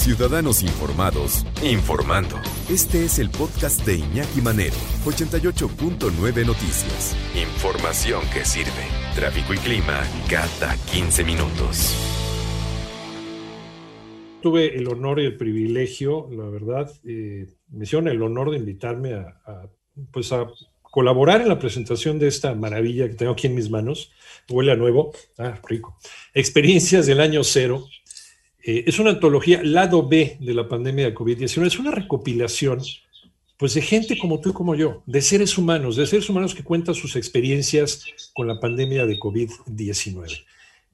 Ciudadanos Informados, informando. Este es el podcast de Iñaki Manero, 88.9 Noticias. Información que sirve. Tráfico y clima cada 15 minutos. Tuve el honor y el privilegio, la verdad, eh, me hicieron el honor de invitarme a, pues a colaborar en la presentación de esta maravilla que tengo aquí en mis manos. Huele a nuevo, ah, rico. Experiencias del año cero, eh, es una antología lado B de la pandemia de COVID-19. Es una recopilación pues de gente como tú y como yo, de seres humanos, de seres humanos que cuentan sus experiencias con la pandemia de COVID-19.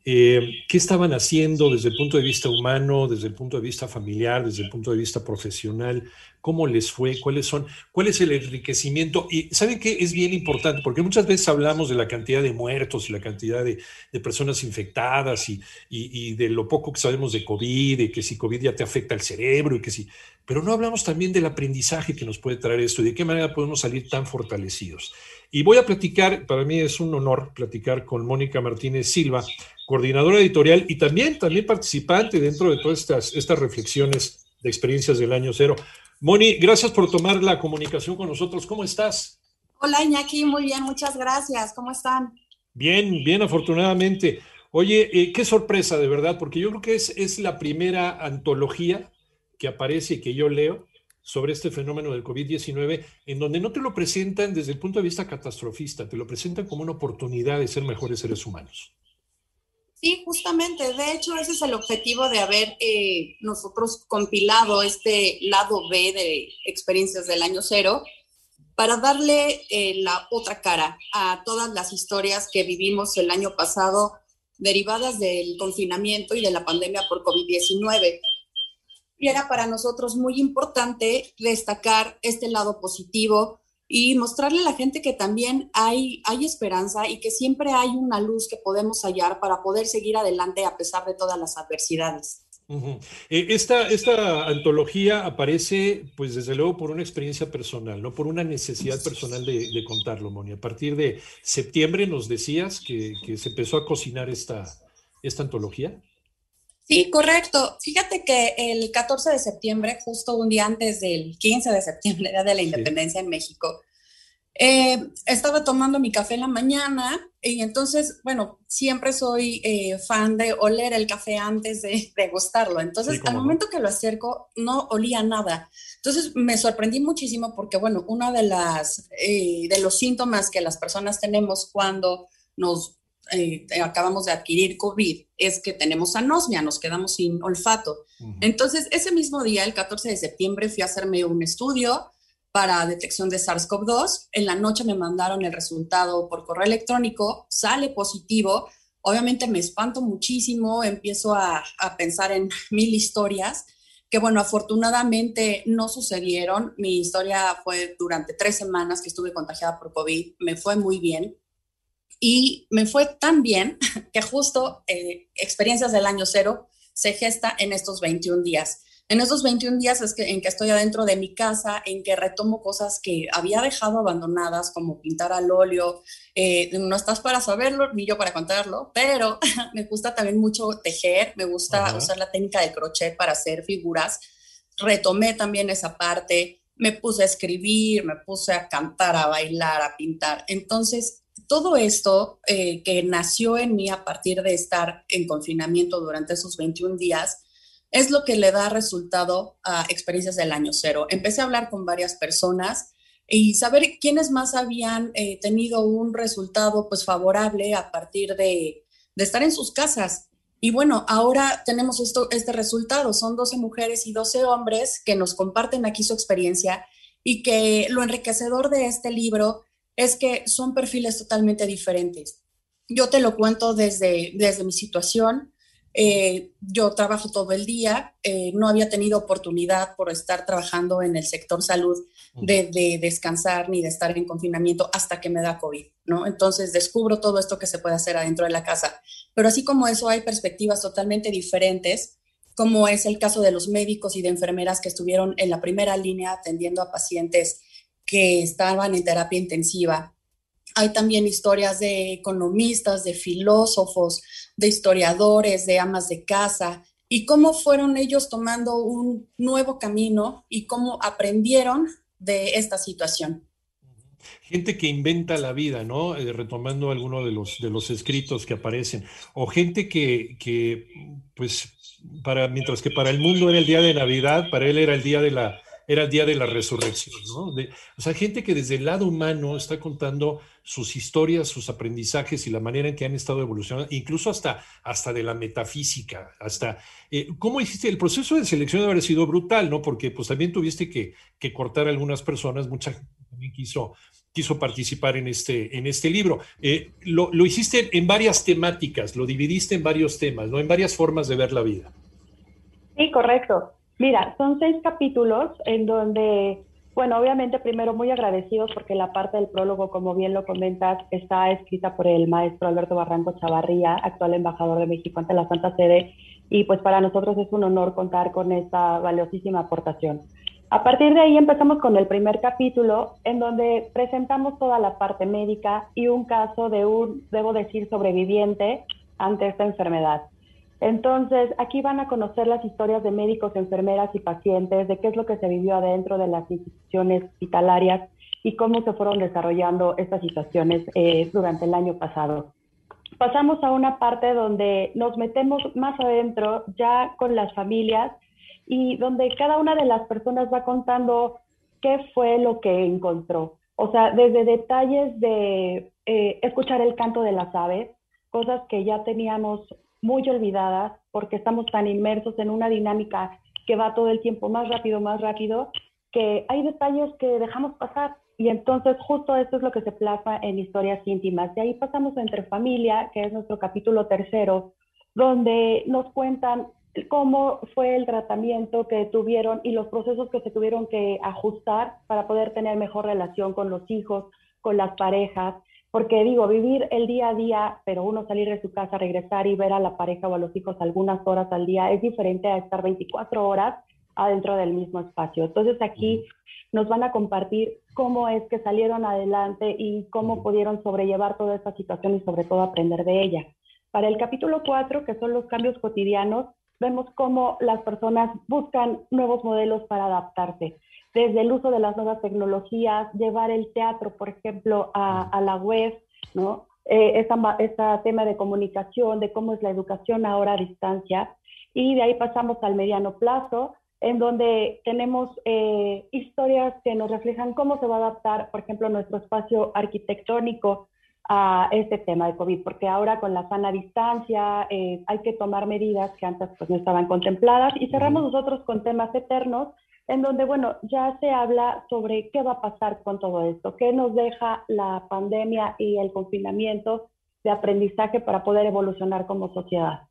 Eh, qué estaban haciendo desde el punto de vista humano, desde el punto de vista familiar, desde el punto de vista profesional, cómo les fue, cuáles son, cuál es el enriquecimiento. Y saben que es bien importante, porque muchas veces hablamos de la cantidad de muertos y la cantidad de, personas infectadas y, y, de lo poco que sabemos de COVID, de que si COVID ya te afecta el cerebro y que si, pero no hablamos también del aprendizaje que nos puede traer esto y de qué manera podemos salir tan fortalecidos. Y voy a platicar, para mí es un honor platicar con Mónica Martínez Silva, coordinadora editorial y también, también participante dentro de todas estas, estas reflexiones de experiencias del año cero. Moni, gracias por tomar la comunicación con nosotros. ¿Cómo estás? Hola Iñaki, muy bien, muchas gracias. ¿Cómo están? Bien, bien, afortunadamente. Oye, eh, qué sorpresa, de verdad, porque yo creo que es, es la primera antología que aparece y que yo leo sobre este fenómeno del COVID-19, en donde no te lo presentan desde el punto de vista catastrofista, te lo presentan como una oportunidad de ser mejores seres humanos. Sí, justamente. De hecho, ese es el objetivo de haber eh, nosotros compilado este lado B de experiencias del año cero para darle eh, la otra cara a todas las historias que vivimos el año pasado derivadas del confinamiento y de la pandemia por COVID-19. Y era para nosotros muy importante destacar este lado positivo, y mostrarle a la gente que también hay, hay esperanza y que siempre hay una luz que podemos hallar para poder seguir adelante a pesar de todas las adversidades. Eh, esta, esta antología aparece, pues desde luego, por una experiencia personal, no por una necesidad personal de, contarlo, Moni. A partir de septiembre nos decías que, que se empezó a cocinar esta, esta antología. Sí, correcto. Fíjate que el 14 de septiembre, justo un día antes del 15 de septiembre, de la independencia en México, eh, estaba tomando mi café en la mañana y entonces, bueno, siempre soy eh, fan de oler el café antes de degustarlo. Entonces, al momento que lo acerco, no olía nada. Entonces, me sorprendí muchísimo porque, bueno, uno de, las, eh, de los síntomas que las personas tenemos cuando nos eh, acabamos de adquirir COVID es que tenemos anosmia, nos quedamos sin olfato. Entonces, ese mismo día, el 14 de septiembre, fui a hacerme un estudio para detección de SARS-CoV-2. En la noche me mandaron el resultado por correo electrónico, sale positivo. Obviamente me espanto muchísimo, empiezo a, a pensar en mil historias que bueno, afortunadamente no sucedieron. Mi historia fue durante tres semanas que estuve contagiada por COVID, me fue muy bien. Y me fue tan bien que justo eh, experiencias del año cero se gesta en estos 21 días. En estos 21 días es que, en que estoy adentro de mi casa, en que retomo cosas que había dejado abandonadas, como pintar al óleo. Eh, no estás para saberlo, ni yo para contarlo, pero me gusta también mucho tejer, me gusta usar la técnica de crochet para hacer figuras. Retomé también esa parte, me puse a escribir, me puse a cantar, a bailar, a pintar. Entonces, todo esto eh, que nació en mí a partir de estar en confinamiento durante esos 21 días, es lo que le da resultado a experiencias del año cero. Empecé a hablar con varias personas y saber quiénes más habían eh, tenido un resultado pues favorable a partir de, estar en sus casas. Y bueno, ahora tenemos esto, este resultado. Son 12 mujeres y 12 hombres que nos comparten aquí su experiencia y que lo enriquecedor de este libro es que son perfiles totalmente diferentes. Yo te lo cuento desde, desde mi situación. Eh, yo trabajo todo el día, eh, no había tenido oportunidad por estar trabajando en el sector salud de, de, descansar ni de estar en confinamiento hasta que me da COVID, ¿no? Entonces descubro todo esto que se puede hacer adentro de la casa. Pero así como eso, hay perspectivas totalmente diferentes, como es el caso de los médicos y de enfermeras que estuvieron en la primera línea atendiendo a pacientes que estaban en terapia intensiva. Hay también historias de economistas, de filósofos, de historiadores, de amas de casa, y cómo fueron ellos tomando un nuevo camino y cómo aprendieron de esta situación. Gente que inventa la vida, ¿no? Eh, retomando alguno de los, de los escritos que aparecen. O gente que, que, pues, para, mientras que para el mundo era el día de Navidad, para él era el día de la, era el día de la resurrección, ¿no? o sea, gente que desde el lado humano está contando sus historias, sus aprendizajes y la manera en que han estado evolucionando, incluso hasta, hasta de la metafísica, hasta, eh, ¿cómo hiciste? El proceso de selección haber sido brutal, ¿no? Porque pues también tuviste que, que cortar algunas personas, mucha gente también quiso, quiso participar en este, en este libro. Eh, lo, lo hiciste en varias temáticas, lo dividiste en varios temas, ¿no? En varias formas de ver la vida. Sí, correcto. Mira, son seis capítulos en donde, bueno, obviamente primero muy agradecidos porque la parte del prólogo, como bien lo comentas, está escrita por el maestro Alberto Barranco Chavarría, actual embajador de México ante la Santa Sede, y pues para nosotros es un honor contar con esta valiosísima aportación. A partir de ahí empezamos con el primer capítulo en donde presentamos toda la parte médica y un caso de un, debo decir, sobreviviente ante esta enfermedad. Entonces, aquí van a conocer las historias de médicos, enfermeras y pacientes, de qué es lo que se vivió adentro de las instituciones hospitalarias y cómo se fueron desarrollando estas situaciones eh, durante el año pasado. Pasamos a una parte donde nos metemos más adentro ya con las familias y donde cada una de las personas va contando qué fue lo que encontró. O sea, desde detalles de eh, escuchar el canto de las aves, cosas que ya teníamos muy olvidadas porque estamos tan inmersos en una dinámica que va todo el tiempo más rápido, más rápido, que hay detalles que dejamos pasar. Y entonces justo esto es lo que se plasma en historias íntimas. De ahí pasamos entre familia, que es nuestro capítulo tercero, donde nos cuentan cómo fue el tratamiento que tuvieron y los procesos que se tuvieron que ajustar para poder tener mejor relación con los hijos, con las parejas, porque digo, vivir el día a día, pero uno salir de su casa, regresar y ver a la pareja o a los hijos algunas horas al día es diferente a estar 24 horas adentro del mismo espacio. Entonces aquí nos van a compartir cómo es que salieron adelante y cómo pudieron sobrellevar toda esta situación y sobre todo aprender de ella. Para el capítulo 4, que son los cambios cotidianos, vemos cómo las personas buscan nuevos modelos para adaptarse desde el uso de las nuevas tecnologías, llevar el teatro, por ejemplo, a, la web, ¿no? Eh, este tema de comunicación, de cómo es la educación ahora a distancia. Y de ahí pasamos al mediano plazo, en donde tenemos eh, historias que nos reflejan cómo se va a adaptar, por ejemplo, nuestro espacio arquitectónico a este tema de COVID, porque ahora con la sana distancia eh, hay que tomar medidas que antes pues, no estaban contempladas y cerramos nosotros con temas eternos en donde, bueno, ya se habla sobre qué va a pasar con todo esto, qué nos deja la pandemia y el confinamiento de aprendizaje para poder evolucionar como sociedad.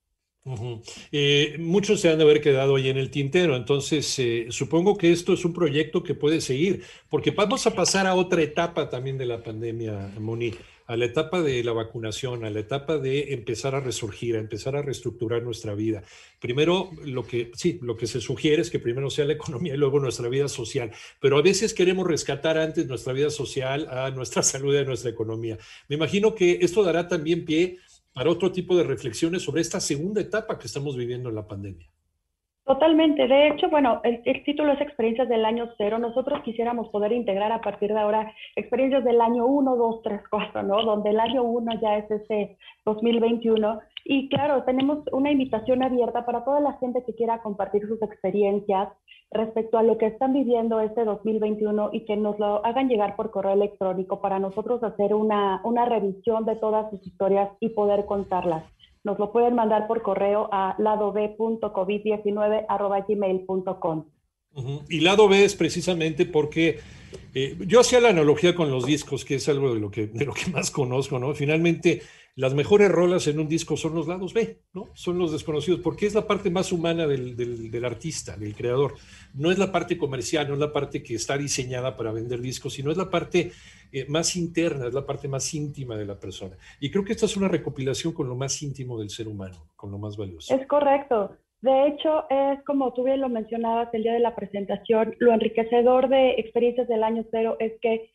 Eh, muchos se han de haber quedado ahí en el tintero, entonces eh, supongo que esto es un proyecto que puede seguir, porque vamos a pasar a otra etapa también de la pandemia, Moni a la etapa de la vacunación, a la etapa de empezar a resurgir, a empezar a reestructurar nuestra vida. Primero, lo que sí, lo que se sugiere es que primero sea la economía y luego nuestra vida social, pero a veces queremos rescatar antes nuestra vida social a nuestra salud y a nuestra economía. Me imagino que esto dará también pie para otro tipo de reflexiones sobre esta segunda etapa que estamos viviendo en la pandemia. Totalmente. De hecho, bueno, el, título es Experiencias del año cero. Nosotros quisiéramos poder integrar a partir de ahora experiencias del año 1, 2, 3, 4, ¿no? Donde el año 1 ya es ese 2021. Y claro, tenemos una invitación abierta para toda la gente que quiera compartir sus experiencias respecto a lo que están viviendo este 2021 y que nos lo hagan llegar por correo electrónico para nosotros hacer una, una revisión de todas sus historias y poder contarlas nos lo pueden mandar por correo a ladob.covid19.gmail.com. Y lado B es precisamente porque eh, yo hacía la analogía con los discos, que es algo de lo que, de lo que más conozco, ¿no? Finalmente, las mejores rolas en un disco son los lados B, ¿no? Son los desconocidos, porque es la parte más humana del, del, artista, del creador. No es la parte comercial, no es la parte que está diseñada para vender discos, sino es la parte eh, más interna, es la parte más íntima de la persona. Y creo que esta es una recopilación con lo más íntimo del ser humano, con lo más valioso. Es correcto. De hecho, es como tú bien lo mencionabas el día de la presentación, lo enriquecedor de experiencias del año cero es que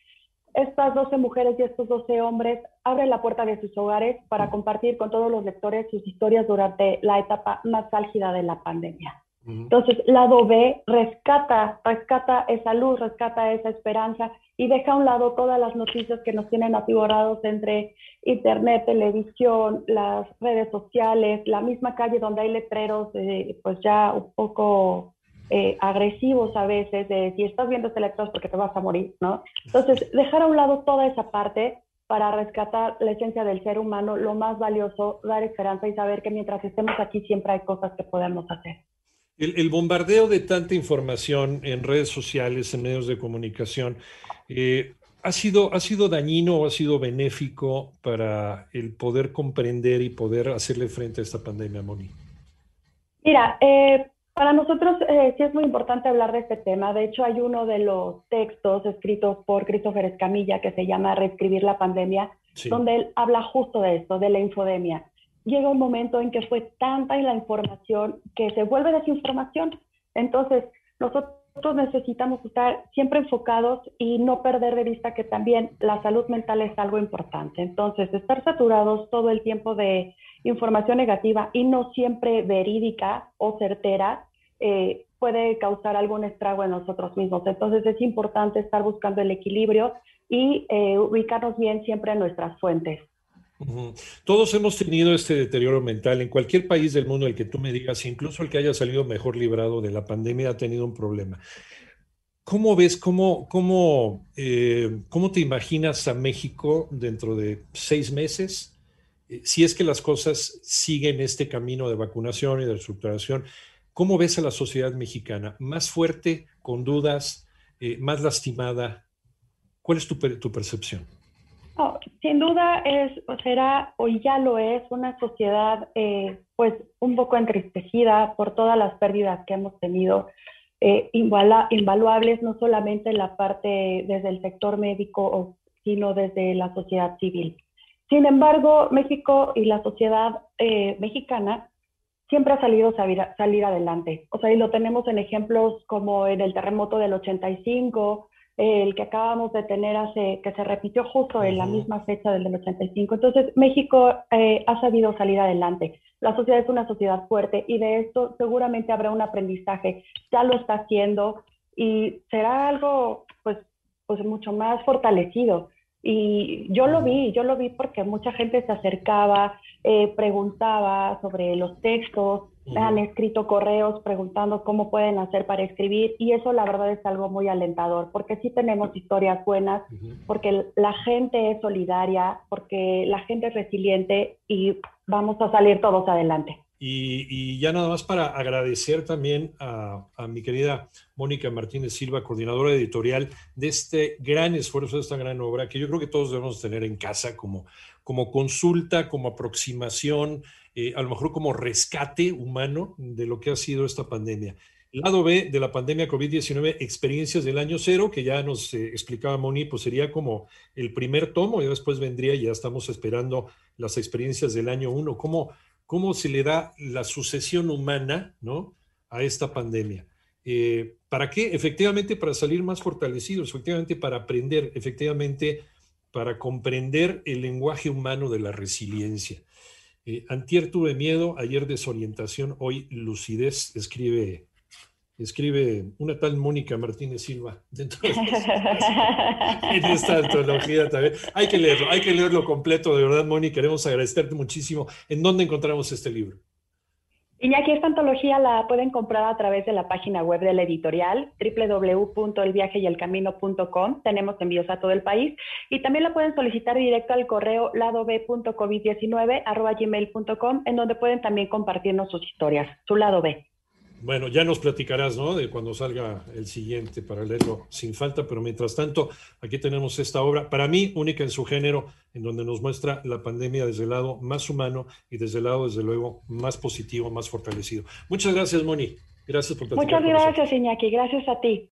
estas 12 mujeres y estos 12 hombres abren la puerta de sus hogares para compartir con todos los lectores sus historias durante la etapa más álgida de la pandemia. Entonces, lado B rescata, rescata esa luz, rescata esa esperanza y deja a un lado todas las noticias que nos tienen atiborrados entre internet, televisión, las redes sociales, la misma calle donde hay letreros, pues ya un poco eh, agresivos a veces, de si estás viendo este lector porque te vas a morir, ¿no? Entonces, dejar a un lado toda esa parte para rescatar la esencia del ser humano, lo más valioso, dar esperanza y saber que mientras estemos aquí siempre hay cosas que podemos hacer. El, bombardeo de tanta información en redes sociales, en medios de comunicación, eh, ¿ha, sido, ¿ha sido dañino o ha sido benéfico para el poder comprender y poder hacerle frente a esta pandemia, Moni? Mira, eh, para nosotros eh, sí es muy importante hablar de este tema. De hecho, hay uno de los textos escritos por Christopher Escamilla que se llama Reescribir la pandemia, donde él habla justo de esto, de la infodemia llega un momento en que fue tanta la información que se vuelve desinformación. Entonces, nosotros necesitamos estar siempre enfocados y no perder de vista que también la salud mental es algo importante. Entonces, estar saturados todo el tiempo de información negativa y no siempre verídica o certera eh, puede causar algún estrago en nosotros mismos. Entonces, es importante estar buscando el equilibrio y eh, ubicarnos bien siempre en nuestras fuentes. Todos hemos tenido este deterioro mental. En cualquier país del mundo el que tú me digas, incluso el que haya salido mejor librado de la pandemia, ha tenido un problema. ¿Cómo ves, cómo, cómo, eh, cómo te imaginas a México dentro de seis meses? Eh, si es que las cosas siguen este camino de vacunación y de reestructuración, ¿cómo ves a la sociedad mexicana? ¿Más fuerte, con dudas, eh, más lastimada? ¿Cuál es tu, tu percepción? Sin duda es, será, o ya lo es, una sociedad eh, pues un poco entristecida por todas las pérdidas que hemos tenido, eh, invaluables, no solamente en la parte desde el sector médico, sino desde la sociedad civil. Sin embargo, México y la sociedad eh, mexicana siempre ha salido salir adelante. O sea, y lo tenemos en ejemplos como en el terremoto del 85, el que acabamos de tener hace, que se repitió justo en la misma fecha del, 85. Entonces, México eh, ha sabido salir adelante. La sociedad es una sociedad fuerte y de esto seguramente habrá un aprendizaje. Ya lo está haciendo y será algo, pues, pues mucho más fortalecido. Y yo lo vi, yo lo vi porque mucha gente se acercaba, eh, preguntaba sobre los textos, han escrito correos preguntando cómo pueden hacer para escribir y eso la verdad es algo muy alentador porque sí tenemos historias buenas, porque la gente es solidaria, porque la gente es resiliente y vamos a salir todos adelante. Y, ya nada más para agradecer también a, a, mi querida Mónica Martínez Silva, coordinadora editorial de este gran esfuerzo, de esta gran obra que yo creo que todos debemos tener en casa como, como consulta, como aproximación, eh, a lo mejor como rescate humano de lo que ha sido esta pandemia. Lado B de la pandemia COVID-19, experiencias del año cero, que ya nos eh, explicaba Moni, pues sería como el primer tomo y después vendría, ya estamos esperando las experiencias del año uno, cómo, cómo se le da la sucesión humana a esta pandemia. Eh, ¿Para qué? Efectivamente, para salir más fortalecidos, efectivamente, para aprender, efectivamente, para comprender el lenguaje humano de la resiliencia. Eh, antier tuve miedo, ayer desorientación, hoy lucidez, escribe, escribe una tal Mónica Martínez Silva dentro de en esta antología también. Hay que leerlo, hay que leerlo completo, de verdad, Mónica, queremos agradecerte muchísimo. ¿En dónde encontramos este libro? Iñaki, esta antología la pueden comprar a través de la página web de la editorial www.elviajeyelcamino.com. Tenemos envíos a todo el país y también la pueden solicitar directo al correo ladob.covid19 en donde pueden también compartirnos sus historias, su lado B. Bueno, ya nos platicarás, ¿no? De cuando salga el siguiente para leerlo sin falta, pero mientras tanto, aquí tenemos esta obra, para mí única en su género, en donde nos muestra la pandemia desde el lado más humano y desde el lado, desde luego, más positivo, más fortalecido. Muchas gracias, Moni. Gracias por platicar. Muchas gracias, Iñaki. Gracias a ti.